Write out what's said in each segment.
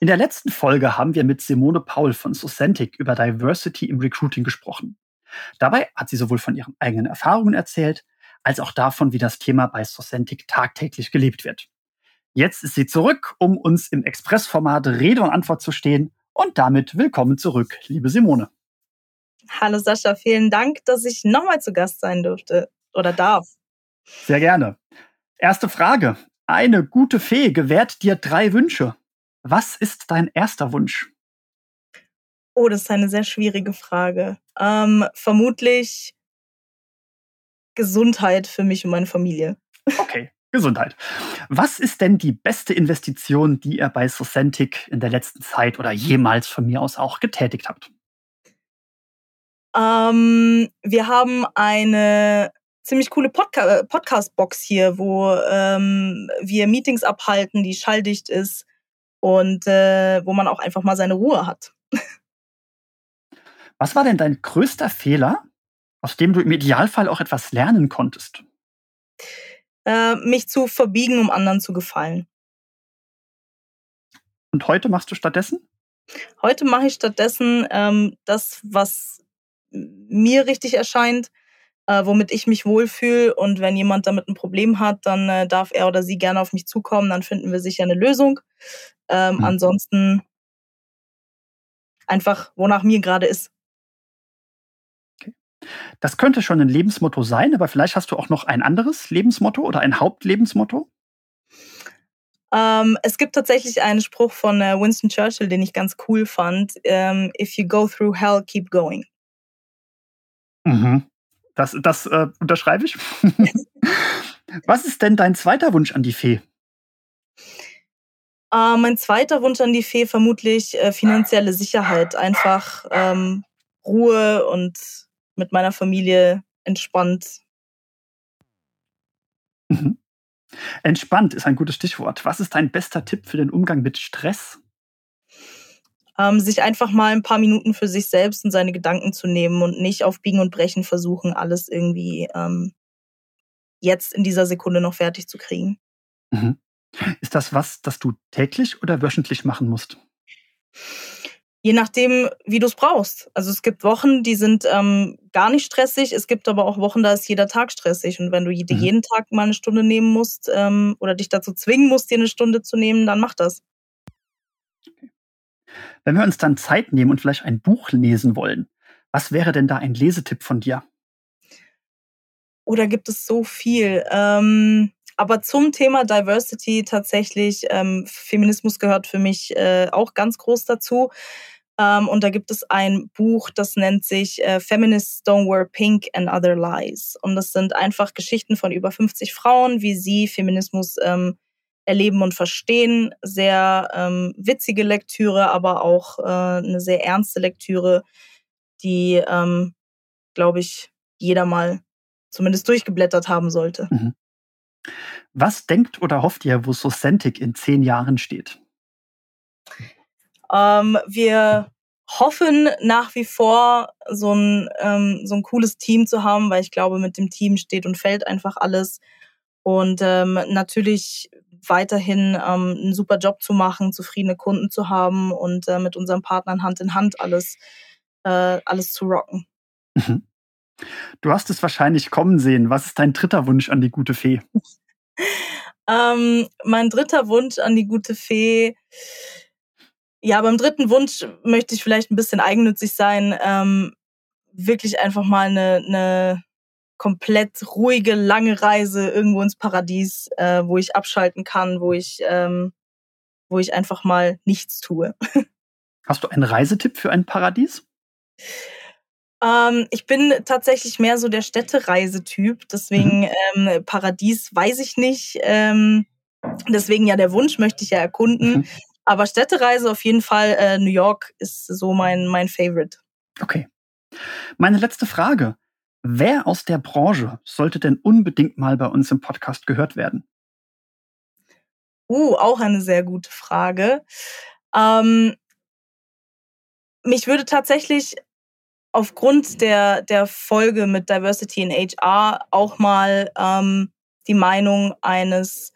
In der letzten Folge haben wir mit Simone Paul von Socentic über Diversity im Recruiting gesprochen. Dabei hat sie sowohl von ihren eigenen Erfahrungen erzählt, als auch davon, wie das Thema bei Socentic tagtäglich gelebt wird. Jetzt ist sie zurück, um uns im Expressformat Rede und Antwort zu stehen. Und damit willkommen zurück, liebe Simone. Hallo Sascha, vielen Dank, dass ich nochmal zu Gast sein durfte oder darf. Sehr gerne. Erste Frage. Eine gute Fee gewährt dir drei Wünsche. Was ist dein erster Wunsch? Oh, das ist eine sehr schwierige Frage. Ähm, vermutlich Gesundheit für mich und meine Familie. Okay, Gesundheit. Was ist denn die beste Investition, die ihr bei Socentic in der letzten Zeit oder jemals von mir aus auch getätigt habt? Ähm, wir haben eine ziemlich coole Podca Podcast-Box hier, wo ähm, wir Meetings abhalten, die schalldicht ist und äh, wo man auch einfach mal seine Ruhe hat. Was war denn dein größter Fehler, aus dem du im Idealfall auch etwas lernen konntest? Äh, mich zu verbiegen, um anderen zu gefallen. Und heute machst du stattdessen? Heute mache ich stattdessen ähm, das, was mir richtig erscheint, äh, womit ich mich wohlfühle. Und wenn jemand damit ein Problem hat, dann äh, darf er oder sie gerne auf mich zukommen. Dann finden wir sicher eine Lösung. Ähm, mhm. Ansonsten einfach, wonach mir gerade ist. Das könnte schon ein Lebensmotto sein, aber vielleicht hast du auch noch ein anderes Lebensmotto oder ein Hauptlebensmotto? Ähm, es gibt tatsächlich einen Spruch von äh, Winston Churchill, den ich ganz cool fand. Ähm, If you go through hell, keep going. Mhm. Das, das äh, unterschreibe ich. Was ist denn dein zweiter Wunsch an die Fee? Äh, mein zweiter Wunsch an die Fee vermutlich äh, finanzielle Sicherheit. Einfach ähm, Ruhe und mit meiner Familie entspannt. Mhm. Entspannt ist ein gutes Stichwort. Was ist dein bester Tipp für den Umgang mit Stress? Ähm, sich einfach mal ein paar Minuten für sich selbst und seine Gedanken zu nehmen und nicht auf Biegen und Brechen versuchen, alles irgendwie ähm, jetzt in dieser Sekunde noch fertig zu kriegen. Mhm. Ist das was, das du täglich oder wöchentlich machen musst? Je nachdem, wie du es brauchst. Also es gibt Wochen, die sind ähm, gar nicht stressig. Es gibt aber auch Wochen, da ist jeder Tag stressig. Und wenn du mhm. jeden Tag mal eine Stunde nehmen musst ähm, oder dich dazu zwingen musst, dir eine Stunde zu nehmen, dann mach das. Wenn wir uns dann Zeit nehmen und vielleicht ein Buch lesen wollen, was wäre denn da ein Lesetipp von dir? Oder oh, gibt es so viel? Ähm, aber zum Thema Diversity tatsächlich, ähm, Feminismus gehört für mich äh, auch ganz groß dazu. Ähm, und da gibt es ein Buch, das nennt sich äh, Feminists Don't Wear Pink and Other Lies. Und das sind einfach Geschichten von über 50 Frauen, wie sie Feminismus ähm, erleben und verstehen. Sehr ähm, witzige Lektüre, aber auch äh, eine sehr ernste Lektüre, die, ähm, glaube ich, jeder mal zumindest durchgeblättert haben sollte. Mhm. Was denkt oder hofft ihr, wo Socentic in zehn Jahren steht? Ähm, wir hoffen nach wie vor, so ein, ähm, so ein cooles Team zu haben, weil ich glaube, mit dem Team steht und fällt einfach alles. Und ähm, natürlich weiterhin ähm, einen super Job zu machen, zufriedene Kunden zu haben und äh, mit unseren Partnern Hand in Hand alles, äh, alles zu rocken. Mhm. Du hast es wahrscheinlich kommen sehen. Was ist dein dritter Wunsch an die gute Fee? ähm, mein dritter Wunsch an die gute Fee. Ja, beim dritten Wunsch möchte ich vielleicht ein bisschen eigennützig sein. Ähm, wirklich einfach mal eine, eine komplett ruhige, lange Reise irgendwo ins Paradies, äh, wo ich abschalten kann, wo ich, ähm, wo ich einfach mal nichts tue. Hast du einen Reisetipp für ein Paradies? Ähm, ich bin tatsächlich mehr so der Städtereisetyp, deswegen mhm. ähm, Paradies weiß ich nicht. Ähm, deswegen ja der Wunsch möchte ich ja erkunden. Mhm. Aber Städtereise auf jeden Fall, äh, New York ist so mein, mein Favorite. Okay. Meine letzte Frage. Wer aus der Branche sollte denn unbedingt mal bei uns im Podcast gehört werden? Uh, auch eine sehr gute Frage. Ähm, mich würde tatsächlich aufgrund der, der Folge mit Diversity in HR auch mal ähm, die Meinung eines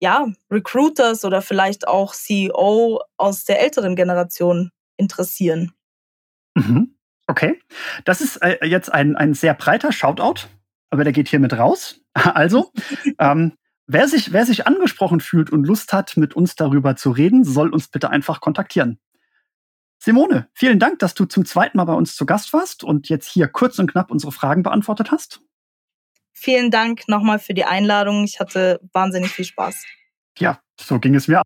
ja, Recruiters oder vielleicht auch CEO aus der älteren Generation interessieren. Mhm. Okay, das ist äh, jetzt ein, ein sehr breiter Shoutout, aber der geht hiermit raus. Also, ähm, wer, sich, wer sich angesprochen fühlt und Lust hat, mit uns darüber zu reden, soll uns bitte einfach kontaktieren. Simone, vielen Dank, dass du zum zweiten Mal bei uns zu Gast warst und jetzt hier kurz und knapp unsere Fragen beantwortet hast. Vielen Dank nochmal für die Einladung. Ich hatte wahnsinnig viel Spaß. Ja, so ging es mir